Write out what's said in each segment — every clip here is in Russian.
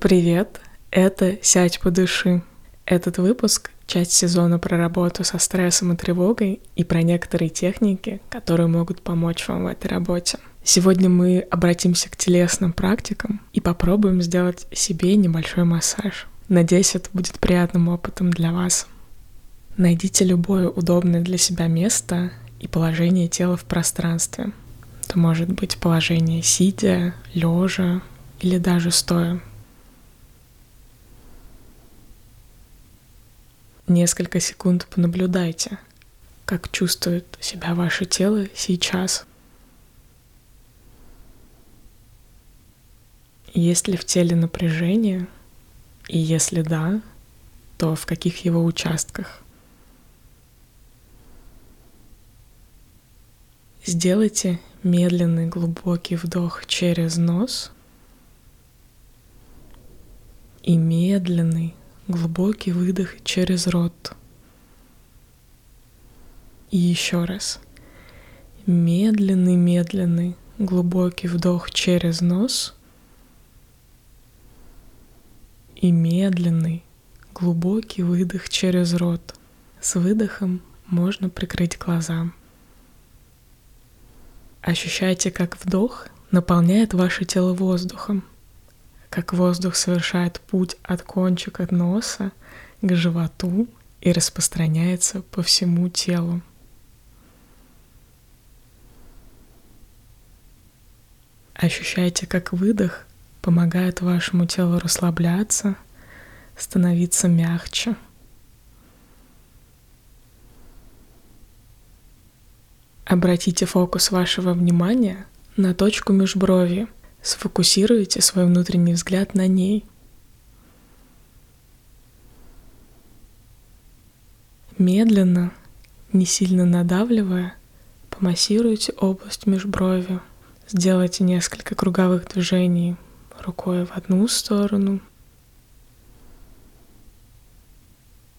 Привет, это «Сядь, подыши». Этот выпуск — часть сезона про работу со стрессом и тревогой и про некоторые техники, которые могут помочь вам в этой работе. Сегодня мы обратимся к телесным практикам и попробуем сделать себе небольшой массаж. Надеюсь, это будет приятным опытом для вас. Найдите любое удобное для себя место и положение тела в пространстве. Это может быть положение сидя, лежа или даже стоя. Несколько секунд понаблюдайте, как чувствует себя ваше тело сейчас. Есть ли в теле напряжение? И если да, то в каких его участках? Сделайте медленный глубокий вдох через нос и медленный глубокий выдох через рот. И еще раз. Медленный-медленный глубокий вдох через нос и медленный глубокий выдох через рот. С выдохом можно прикрыть глаза. Ощущайте, как вдох наполняет ваше тело воздухом – как воздух совершает путь от кончика носа к животу и распространяется по всему телу. Ощущайте, как выдох помогает вашему телу расслабляться, становиться мягче. Обратите фокус вашего внимания на точку межброви – Сфокусируйте свой внутренний взгляд на ней. Медленно, не сильно надавливая, помассируйте область межброви. Сделайте несколько круговых движений рукой в одну сторону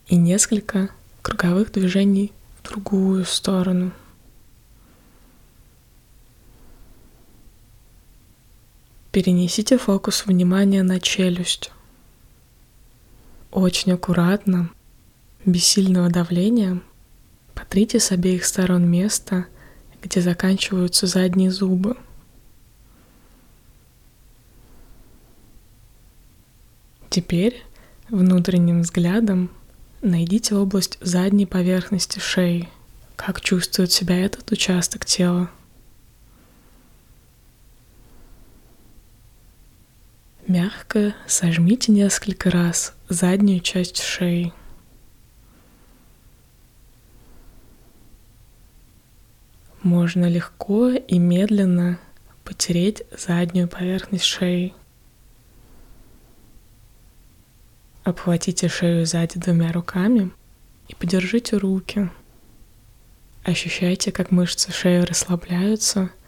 и несколько круговых движений в другую сторону. Перенесите фокус внимания на челюсть. Очень аккуратно, без сильного давления, потрите с обеих сторон место, где заканчиваются задние зубы. Теперь внутренним взглядом найдите область задней поверхности шеи. Как чувствует себя этот участок тела? Мягко сожмите несколько раз заднюю часть шеи. Можно легко и медленно потереть заднюю поверхность шеи. Обхватите шею сзади двумя руками и подержите руки. Ощущайте, как мышцы шеи расслабляются –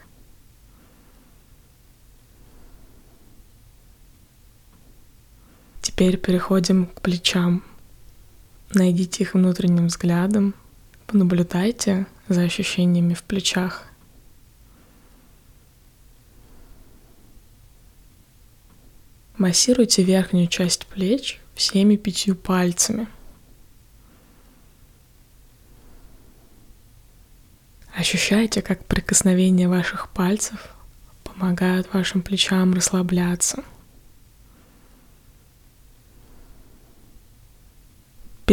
Теперь переходим к плечам. Найдите их внутренним взглядом, понаблюдайте за ощущениями в плечах. Массируйте верхнюю часть плеч всеми пятью пальцами. Ощущайте, как прикосновение ваших пальцев помогают вашим плечам расслабляться –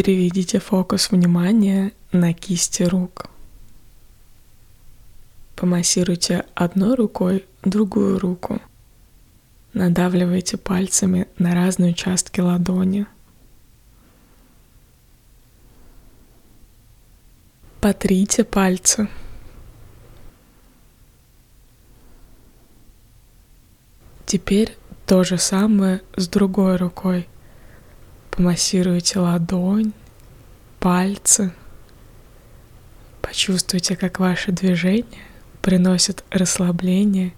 Переведите фокус внимания на кисти рук. Помассируйте одной рукой другую руку. Надавливайте пальцами на разные участки ладони. Потрите пальцы. Теперь то же самое с другой рукой – Помассируйте ладонь, пальцы. Почувствуйте, как ваши движения приносят расслабление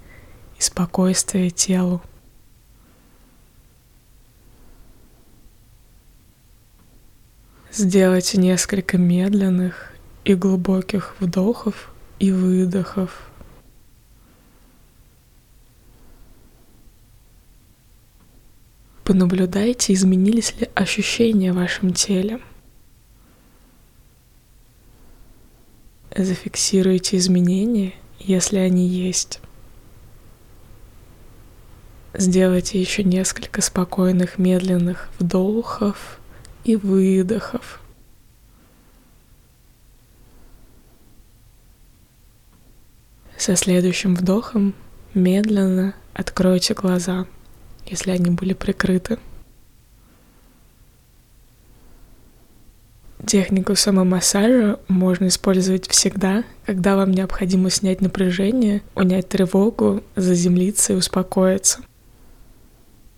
и спокойствие телу. Сделайте несколько медленных и глубоких вдохов и выдохов. Понаблюдайте, изменились ли ощущения в вашем теле. Зафиксируйте изменения, если они есть. Сделайте еще несколько спокойных, медленных вдохов и выдохов. Со следующим вдохом медленно откройте глаза, если они были прикрыты. Технику самомассажа можно использовать всегда, когда вам необходимо снять напряжение, унять тревогу, заземлиться и успокоиться.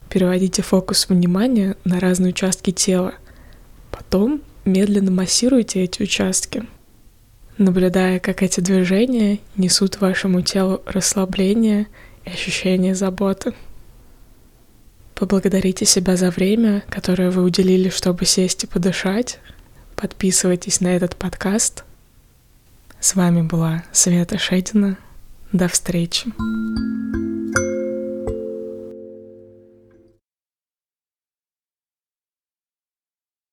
Переводите фокус внимания на разные участки тела. Потом медленно массируйте эти участки, наблюдая, как эти движения несут вашему телу расслабление и ощущение заботы. Поблагодарите себя за время, которое вы уделили, чтобы сесть и подышать, Подписывайтесь на этот подкаст. С вами была Света Шедина. До встречи.